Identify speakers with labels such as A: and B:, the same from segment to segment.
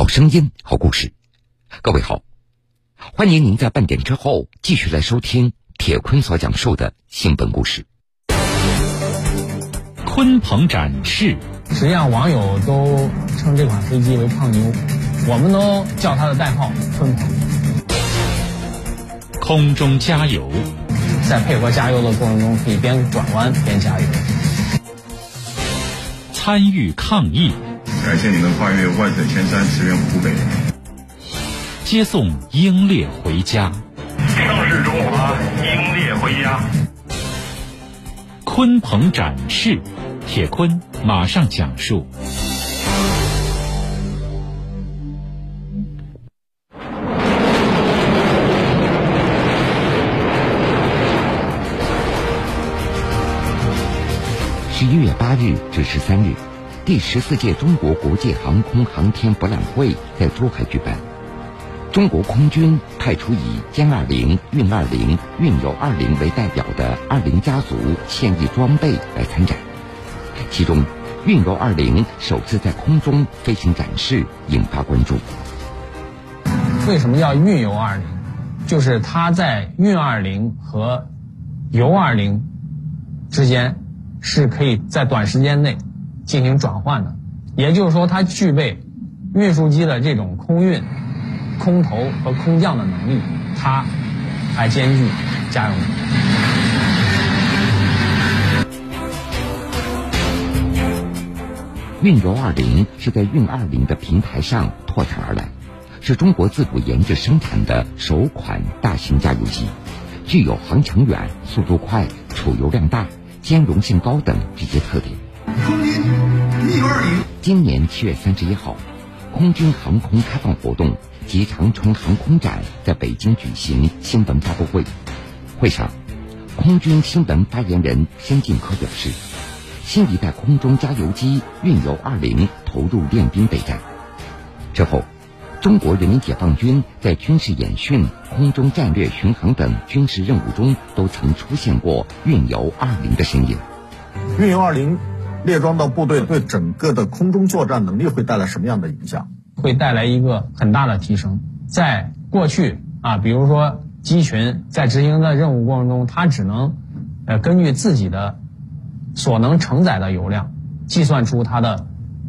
A: 好声音，好故事。各位好，欢迎您在半点之后继续来收听铁坤所讲述的新闻故事。
B: 鲲鹏展翅，
C: 实际上网友都称这款飞机为“胖妞”，我们都叫它的代号“鲲鹏”。
B: 空中加油，
C: 在配合加油的过程中，可以边转弯边加油。
B: 参与抗疫，
D: 感谢你们跨越万水千山驰援湖北，
B: 接送英烈回家。
E: 盛世中华，英烈回家。
B: 鲲鹏展翅，铁坤马上讲述。
A: 十一月八日至十三日，第十四届中国国际航空航天博览会在珠海举办。中国空军派出以歼二零、运二零、运油二零为代表的二零家族现役装备来参展，其中运油二零首次在空中飞行展示，引发关注。
C: 为什么叫运油二零？就是它在运二零和油二零之间。是可以在短时间内进行转换的，也就是说，它具备运输机的这种空运、空投和空降的能力，它还兼具家用能力。
A: 运油二零是在运二零的平台上拓展而来，是中国自主研制生产的首款大型加油机，具有航程远、速度快、储油量大。兼容性高等这些特点。今年七月三十一号，空军航空开放活动及长春航空展在北京举行新闻发布会。会上，空军新闻发言人申进科表示，新一代空中加油机运油二零投入练兵备战之后。中国人民解放军在军事演训、空中战略巡航等军事任务中，都曾出现过运油二零的身影。
F: 运油二零列装到部队，对整个的空中作战能力会带来什么样的影响？
C: 会带来一个很大的提升。在过去啊，比如说机群在执行的任务过程中，它只能呃根据自己的所能承载的油量，计算出它的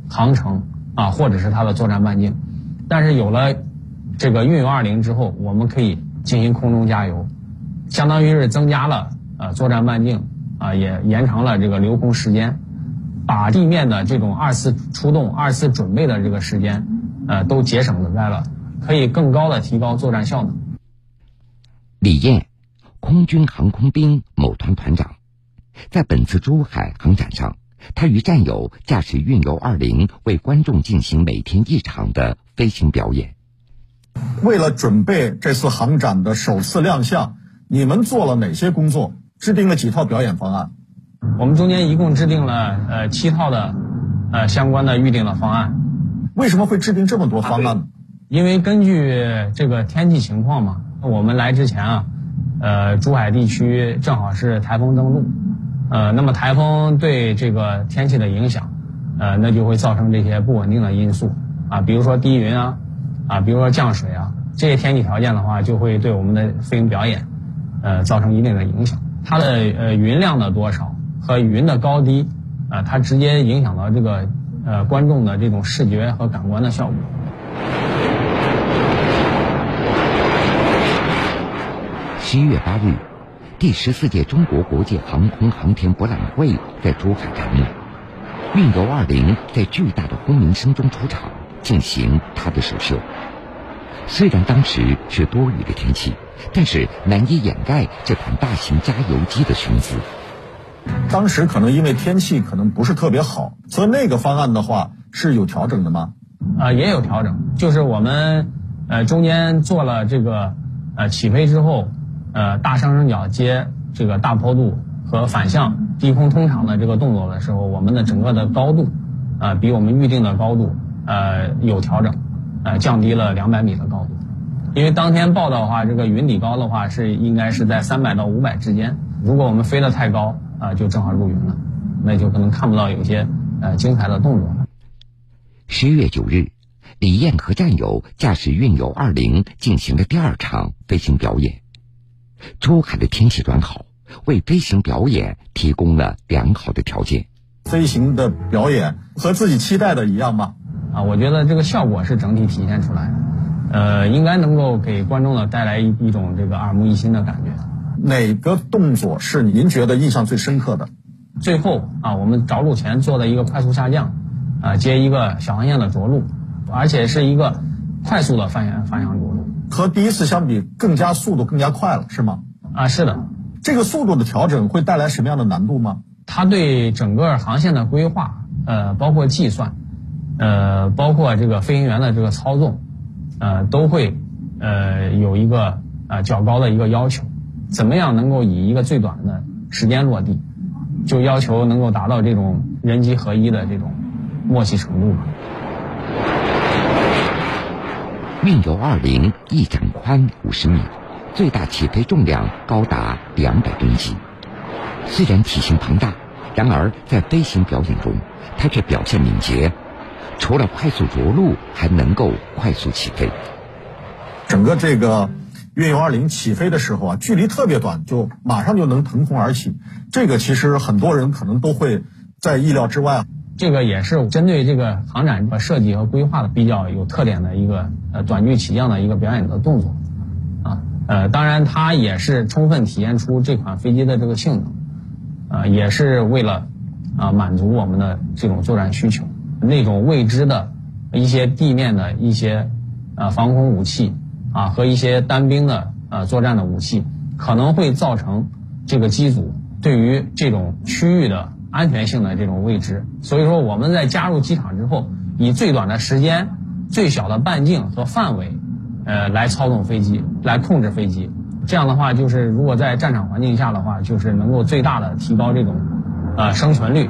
C: 航程啊，或者是它的作战半径。但是有了这个运油二零之后，我们可以进行空中加油，相当于是增加了呃作战半径啊，也延长了这个留空时间，把地面的这种二次出动、二次准备的这个时间呃都节省在了，可以更高的提高作战效能。
A: 李艳，空军航空兵某团团长，在本次珠海航展上。他与战友驾驶运油二零为观众进行每天一场的飞行表演。
F: 为了准备这次航展的首次亮相，你们做了哪些工作？制定了几套表演方案？
C: 我们中间一共制定了呃七套的呃相关的预定的方案。
F: 为什么会制定这么多方案呢？
C: 因为根据这个天气情况嘛，我们来之前啊，呃珠海地区正好是台风登陆。呃，那么台风对这个天气的影响，呃，那就会造成这些不稳定的因素啊，比如说低云啊，啊，比如说降水啊，这些天气条件的话，就会对我们的飞行表演，呃，造成一定的影响。它的呃云量的多少和云的高低，啊，它直接影响到这个呃观众的这种视觉和感官的效果。
A: 十一月八日。第十四届中国国际航空航天博览会在珠海开幕，运油二零在巨大的轰鸣声中出场，进行它的首秀。虽然当时是多雨的天气，但是难以掩盖这款大型加油机的雄姿。
F: 当时可能因为天气可能不是特别好，所以那个方案的话是有调整的吗？
C: 啊，也有调整，就是我们呃中间做了这个呃起飞之后。呃，大上升角接这个大坡度和反向低空通场的这个动作的时候，我们的整个的高度，呃，比我们预定的高度，呃，有调整，呃，降低了两百米的高度。因为当天报道的话，这个云底高的话是应该是在三百到五百之间。如果我们飞得太高，啊，就正好入云了，那就可能看不到有些呃精彩的动作了。
A: 十月九日，李艳和战友驾驶运油二零进行了第二场飞行表演。珠海的天气转好，为飞行表演提供了良好的条件。
F: 飞行的表演和自己期待的一样吗？
C: 啊，我觉得这个效果是整体体现出来的，呃，应该能够给观众呢带来一一种这个耳目一新的感觉。
F: 哪个动作是您觉得印象最深刻的？
C: 最后啊，我们着陆前做的一个快速下降，啊，接一个小航线的着陆，而且是一个快速的方向方向着陆。
F: 和第一次相比，更加速度更加快了，是吗？
C: 啊，是的。
F: 这个速度的调整会带来什么样的难度吗？
C: 它对整个航线的规划，呃，包括计算，呃，包括这个飞行员的这个操纵，呃，都会呃有一个呃较高的一个要求。怎么样能够以一个最短的时间落地，就要求能够达到这种人机合一的这种默契程度。
A: 运油二零翼展宽五十米，最大起飞重量高达两百吨级。虽然体型庞大，然而在飞行表演中，它却表现敏捷，除了快速着陆，还能够快速起飞。
F: 整个这个。运油二零起飞的时候啊，距离特别短，就马上就能腾空而起。这个其实很多人可能都会在意料之外。
C: 这个也是针对这个航展的设计和规划的比较有特点的一个呃短距起降的一个表演的动作啊。呃，当然它也是充分体现出这款飞机的这个性能，啊，也是为了啊满足我们的这种作战需求。那种未知的一些地面的一些啊防空武器。啊，和一些单兵的呃作战的武器，可能会造成这个机组对于这种区域的安全性的这种未知。所以说，我们在加入机场之后，以最短的时间、最小的半径和范围，呃，来操纵飞机，来控制飞机。这样的话，就是如果在战场环境下的话，就是能够最大的提高这种呃生存率。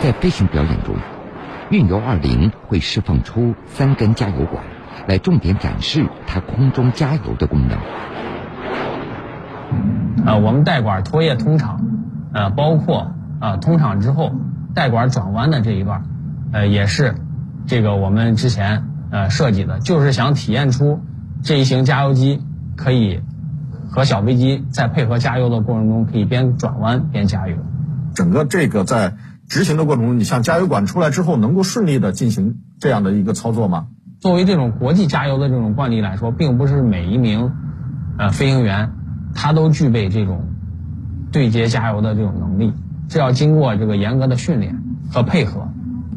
A: 在飞行表演中。运油二零会释放出三根加油管，来重点展示它空中加油的功能。
C: 呃，我们带管拖曳通场，呃，包括啊通场之后带管转弯的这一段，呃，也是这个我们之前呃设计的，就是想体验出这一型加油机可以和小飞机在配合加油的过程中，可以边转弯边加油。
F: 整个这个在。执行的过程中，你像加油管出来之后，能够顺利的进行这样的一个操作吗？
C: 作为这种国际加油的这种惯例来说，并不是每一名呃飞行员他都具备这种对接加油的这种能力，这要经过这个严格的训练和配合。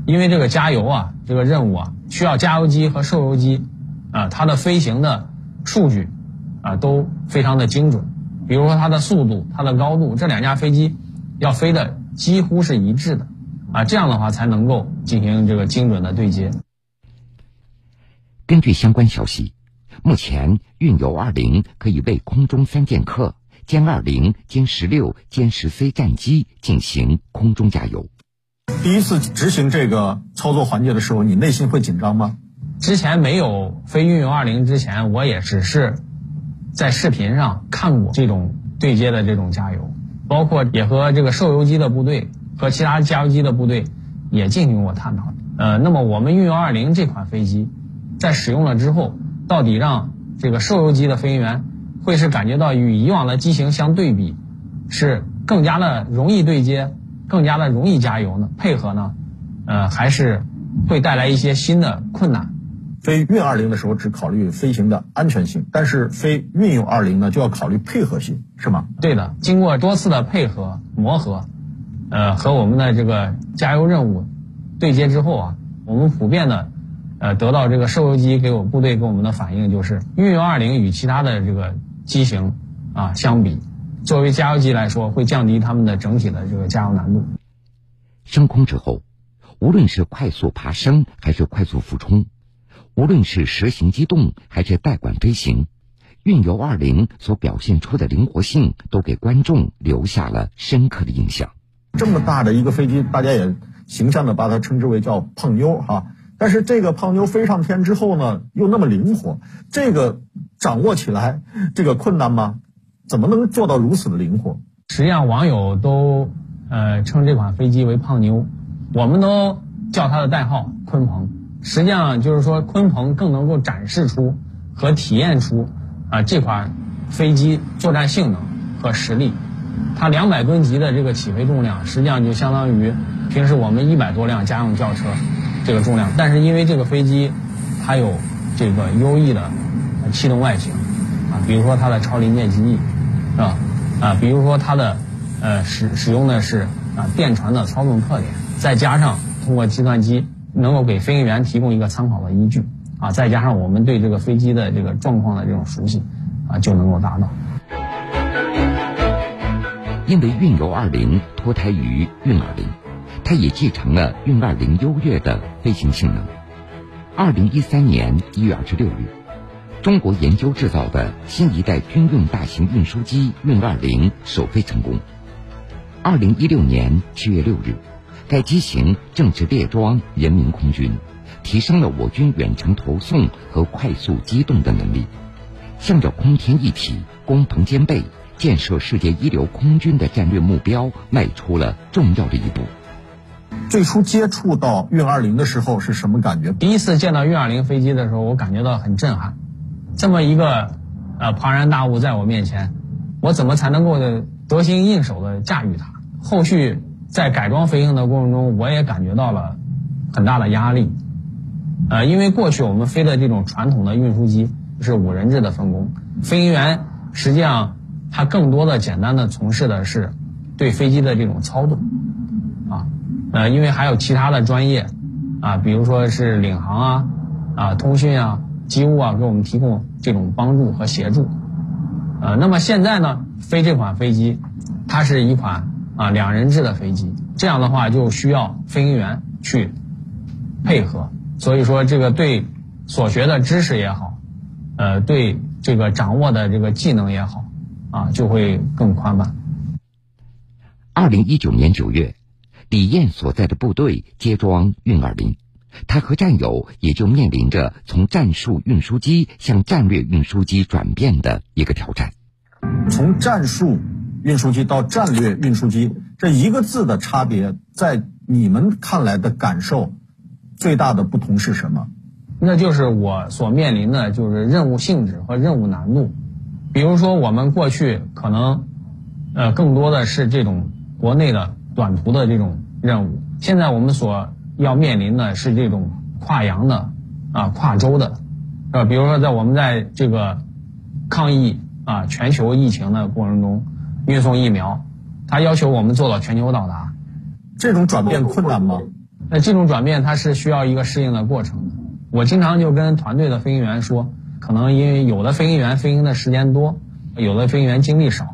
C: 因为这个加油啊，这个任务啊，需要加油机和受油机啊，它的飞行的数据啊都非常的精准。比如说它的速度、它的高度，这两架飞机要飞的。几乎是一致的，啊，这样的话才能够进行这个精准的对接。
A: 根据相关消息，目前运油二零可以为空中三剑客歼二零、歼十六、歼十 C 战机进行空中加油。
F: 第一次执行这个操作环节的时候，你内心会紧张吗？
C: 之前没有飞运油二零之前，我也只是在视频上看过这种对接的这种加油。包括也和这个受油机的部队和其他加油机的部队也进行过探讨。呃，那么我们运油二零这款飞机在使用了之后，到底让这个受油机的飞行员会是感觉到与以往的机型相对比，是更加的容易对接，更加的容易加油呢？配合呢？呃，还是会带来一些新的困难？
F: 飞运二零的时候只考虑飞行的安全性，但是飞运用二零呢就要考虑配合性，是吗？
C: 对的，经过多次的配合磨合，呃，和我们的这个加油任务对接之后啊，我们普遍的呃得到这个受油机给我部队给我们的反应就是，运用二零与其他的这个机型啊相比，作为加油机来说，会降低他们的整体的这个加油难度。
A: 升空之后，无论是快速爬升还是快速俯冲。无论是蛇形机动还是带管飞行，运油二零所表现出的灵活性，都给观众留下了深刻的印象。
F: 这么大的一个飞机，大家也形象的把它称之为叫“胖妞”哈。但是这个胖妞飞上天之后呢，又那么灵活，这个掌握起来这个困难吗？怎么能做到如此的灵活？
C: 实际上，网友都呃称这款飞机为“胖妞”，我们都。叫它的代号“鲲鹏”。实际上就是说，鲲鹏更能够展示出和体验出啊这款飞机作战性能和实力。它两百吨级的这个起飞重量，实际上就相当于平时我们一百多辆家用轿车这个重量。但是因为这个飞机它有这个优异的气动外形啊，比如说它的超临界机翼是吧？啊，比如说它的呃使使用的是啊电传的操纵特点，再加上通过计算机能够给飞行员提供一个参考的依据啊，再加上我们对这个飞机的这个状况的这种熟悉啊，就能够达到。
A: 因为运油二零脱胎于运二零，它也继承了运二零优越的飞行性能。二零一三年一月二十六日，中国研究制造的新一代军用大型运输机运二零首飞成功。二零一六年七月六日，该机型正式列装人民空军，提升了我军远程投送和快速机动的能力，向着空天一体、工棚兼备。建设世界一流空军的战略目标迈出了重要的一步。
F: 最初接触到运二零的时候是什么感觉？
C: 第一次见到运二零飞机的时候，我感觉到很震撼。这么一个呃庞然大物在我面前，我怎么才能够得心应手的驾驭它？后续在改装飞行的过程中，我也感觉到了很大的压力。呃，因为过去我们飞的这种传统的运输机是五人制的分工，飞行员实际上。他更多的简单的从事的是对飞机的这种操纵，啊，呃，因为还有其他的专业，啊，比如说是领航啊，啊，通讯啊，机务啊，给我们提供这种帮助和协助，呃，那么现在呢，飞这款飞机，它是一款啊两人制的飞机，这样的话就需要飞行员去配合，所以说这个对所学的知识也好，呃，对这个掌握的这个技能也好。啊，就会更宽泛。
A: 二零一九年九月，李艳所在的部队接装运二零，他和战友也就面临着从战术运输机向战略运输机转变的一个挑战。
F: 从战术运输机到战略运输机，这一个字的差别，在你们看来的感受最大的不同是什么？
C: 那就是我所面临的就是任务性质和任务难度。比如说，我们过去可能，呃，更多的是这种国内的短途的这种任务。现在我们所要面临的是这种跨洋的，啊，跨洲的，呃，比如说在我们在这个抗疫啊全球疫情的过程中，运送疫苗，它要求我们做到全球到达。
F: 这种转变困难吗？
C: 那这种转变它是需要一个适应的过程的。我经常就跟团队的飞行员说。可能因为有的飞行员飞行的时间多，有的飞行员精力少，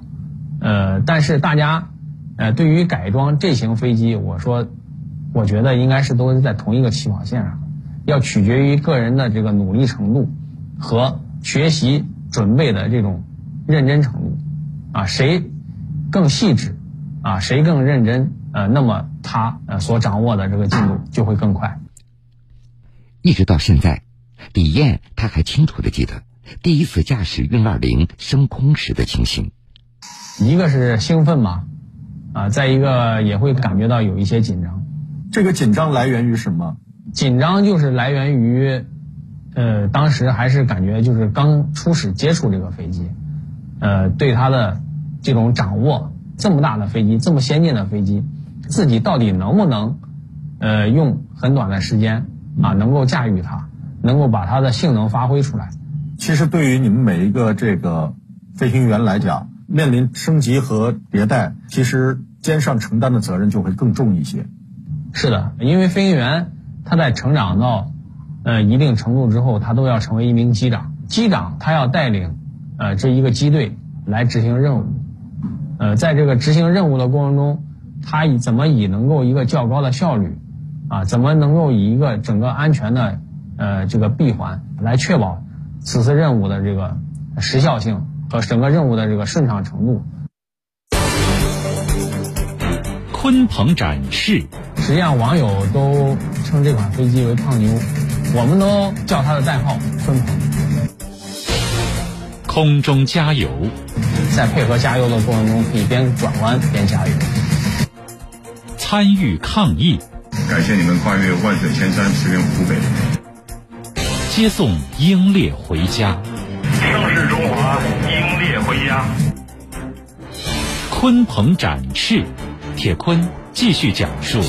C: 呃，但是大家，呃，对于改装这型飞机，我说，我觉得应该是都是在同一个起跑线上，要取决于个人的这个努力程度和学习准备的这种认真程度，啊，谁更细致，啊，谁更认真，呃，那么他呃所掌握的这个进度就会更快。
A: 一直到现在。李艳，他还清楚的记得第一次驾驶运二零升空时的情形。
C: 一个是兴奋嘛，啊，再一个也会感觉到有一些紧张。
F: 这个紧张来源于什么？
C: 紧张就是来源于，呃，当时还是感觉就是刚初始接触这个飞机，呃，对它的这种掌握，这么大的飞机，这么先进的飞机，自己到底能不能，呃，用很短的时间啊，能够驾驭它？能够把它的性能发挥出来。
F: 其实对于你们每一个这个飞行员来讲，面临升级和迭代，其实肩上承担的责任就会更重一些。
C: 是的，因为飞行员他在成长到呃一定程度之后，他都要成为一名机长。机长他要带领呃这一个机队来执行任务。呃，在这个执行任务的过程中，它以怎么以能够一个较高的效率啊，怎么能够以一个整个安全的。呃，这个闭环来确保此次任务的这个时效性和整个任务的这个顺畅程度。
B: 鲲鹏展翅，
C: 实际上网友都称这款飞机为“胖妞”，我们都叫它的代号“鲲鹏”。
B: 空中加油，
C: 在配合加油的过程中，可以边转弯边加油。
B: 参与抗疫。
D: 感谢你们跨越万水千山驰援湖北。
B: 接送英烈回家，
E: 盛世中华，英烈回家。
B: 鲲鹏展翅，铁坤继续讲述。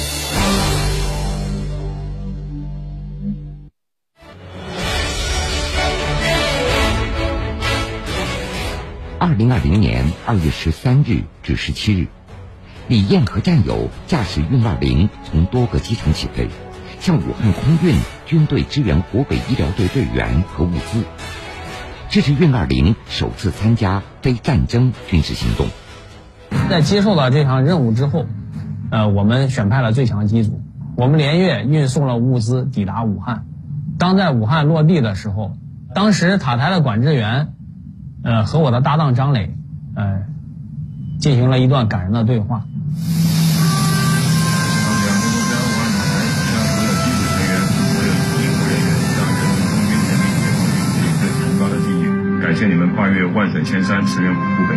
A: 二零二零年二月十三日至十七日，李艳和战友驾驶运二零从多个机场起飞，向武汉空运军队支援湖北医疗队队员和物资。这是运二零首次参加非战争军事行动。
C: 在接受了这项任务之后，呃，我们选派了最强机组，我们连夜运送了物资抵达武汉。当在武汉落地的时候，当时塔台的管制员。呃，和我的搭档张磊，呃，进行了一段感人的对话。
D: 感谢你们跨越万水千山驰援湖北，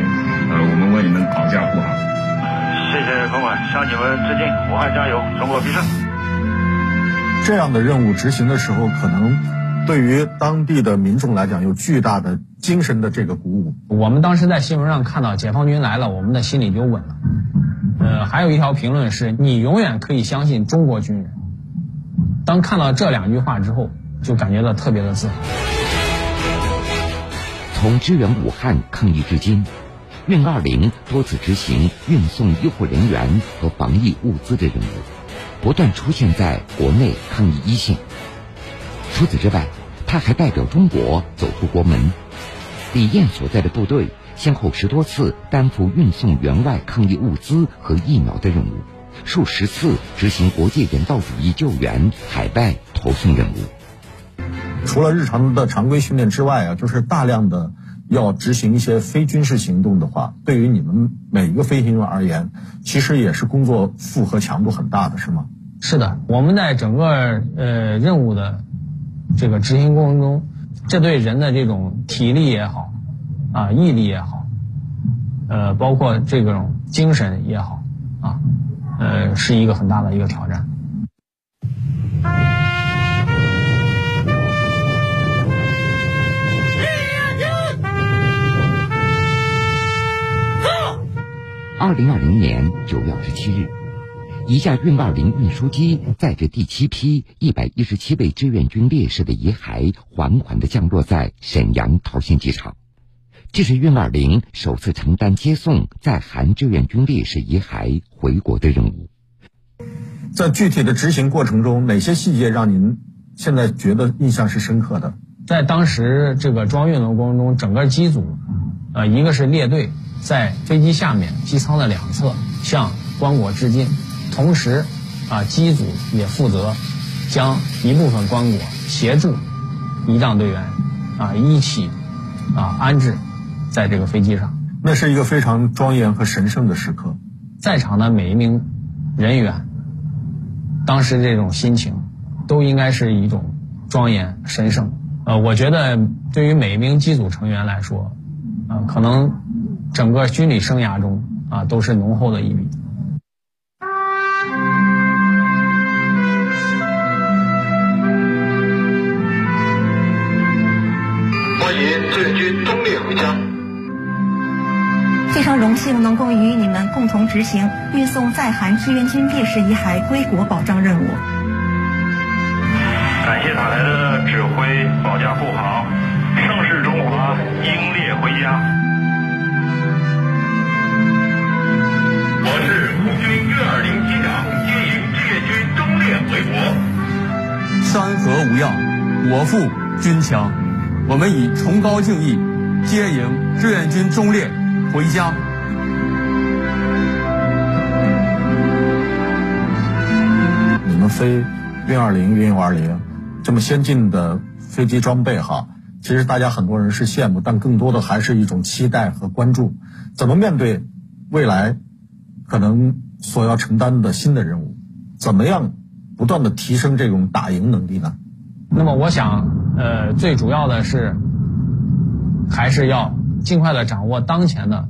D: 呃，我们为你们保驾护航。
E: 谢谢朋友们，向你们致敬，武汉加油，中国必胜。
F: 这样的任务执行的时候，可能对于当地的民众来讲，有巨大的。精神的这个鼓舞，
C: 我们当时在新闻上看到解放军来了，我们的心里就稳了。呃，还有一条评论是你永远可以相信中国军人。当看到这两句话之后，就感觉到特别的自豪。
A: 从支援武汉抗疫至今，运二零多次执行运送医护人员和防疫物资的任务，不断出现在国内抗疫一线。除此之外，他还代表中国走出国门。李艳所在的部队先后十多次担负运送援外抗疫物资和疫苗的任务，数十次执行国际人道主义救援、海外投送任务。
F: 除了日常的常规训练之外啊，就是大量的要执行一些非军事行动的话，对于你们每一个飞行员而言，其实也是工作负荷强度很大的，是吗？
C: 是的，我们在整个呃任务的这个执行过程中。这对人的这种体力也好，啊，毅力也好，呃，包括这种精神也好，啊，呃，是一个很大的一个挑战。
A: 二零二零年九月二十七日。一架运二零运输机载着第七批一百一十七位志愿军烈士的遗骸，缓缓地降落在沈阳桃仙机场。这是运二零首次承担接送在韩志愿军烈士遗骸回国的任务。
F: 在具体的执行过程中，哪些细节让您现在觉得印象是深刻的？
C: 在当时这个装运的过程中，整个机组，呃，一个是列队在飞机下面机舱的两侧向棺椁致敬。同时，啊，机组也负责将一部分棺椁协助仪仗队员啊一起啊安置在这个飞机上。
F: 那是一个非常庄严和神圣的时刻。
C: 在场的每一名人员，当时这种心情都应该是一种庄严神圣。呃，我觉得对于每一名机组成员来说，啊，可能整个军旅生涯中啊都是浓厚的一笔。
G: 能够与你们共同执行运送在韩志愿军烈士遗骸归国保障任务。
E: 感谢塔台的指挥保驾护航，盛世中华，英烈回家。我是空军运二零机长，接迎志愿军忠烈回国。
H: 山河无恙，我负军强。我们以崇高敬意接迎志愿军忠烈回家。
F: 飞运二零、运五二零这么先进的飞机装备哈，其实大家很多人是羡慕，但更多的还是一种期待和关注。怎么面对未来可能所要承担的新的任务？怎么样不断的提升这种打赢能力呢？
C: 那么我想。呃，最主要的是，还是要尽快的掌握当前的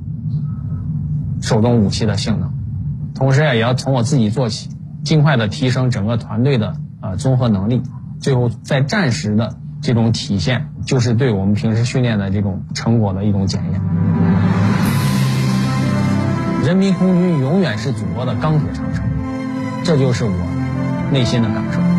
C: 手中武器的性能，同时也要从我自己做起，尽快的提升整个团队的呃综合能力，最后在战时的这种体现，就是对我们平时训练的这种成果的一种检验。人民空军永远是祖国的钢铁长城，这就是我内心的感受。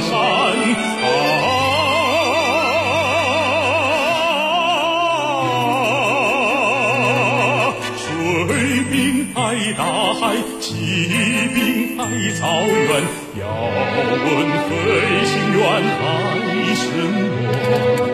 E: 山啊！水兵爱大海，骑兵爱草原，要问飞行员爱什么？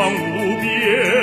E: 望无边，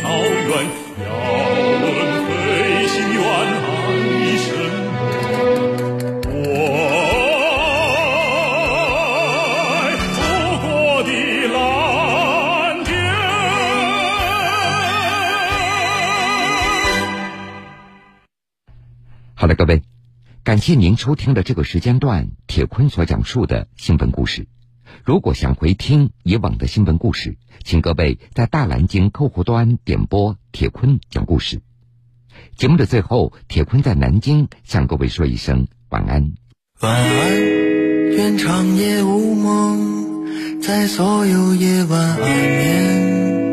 E: 草原，要问飞行员爱什么？我爱祖国的蓝天。
A: 好了，各位，感谢您收听的这个时间段铁坤所讲述的新闻故事。如果想回听以往的新闻故事，请各位在大蓝鲸客户端点播铁坤讲故事。节目的最后，铁坤在南京向各位说一声晚安。
I: 晚安，愿长夜无梦，在所有夜晚安眠。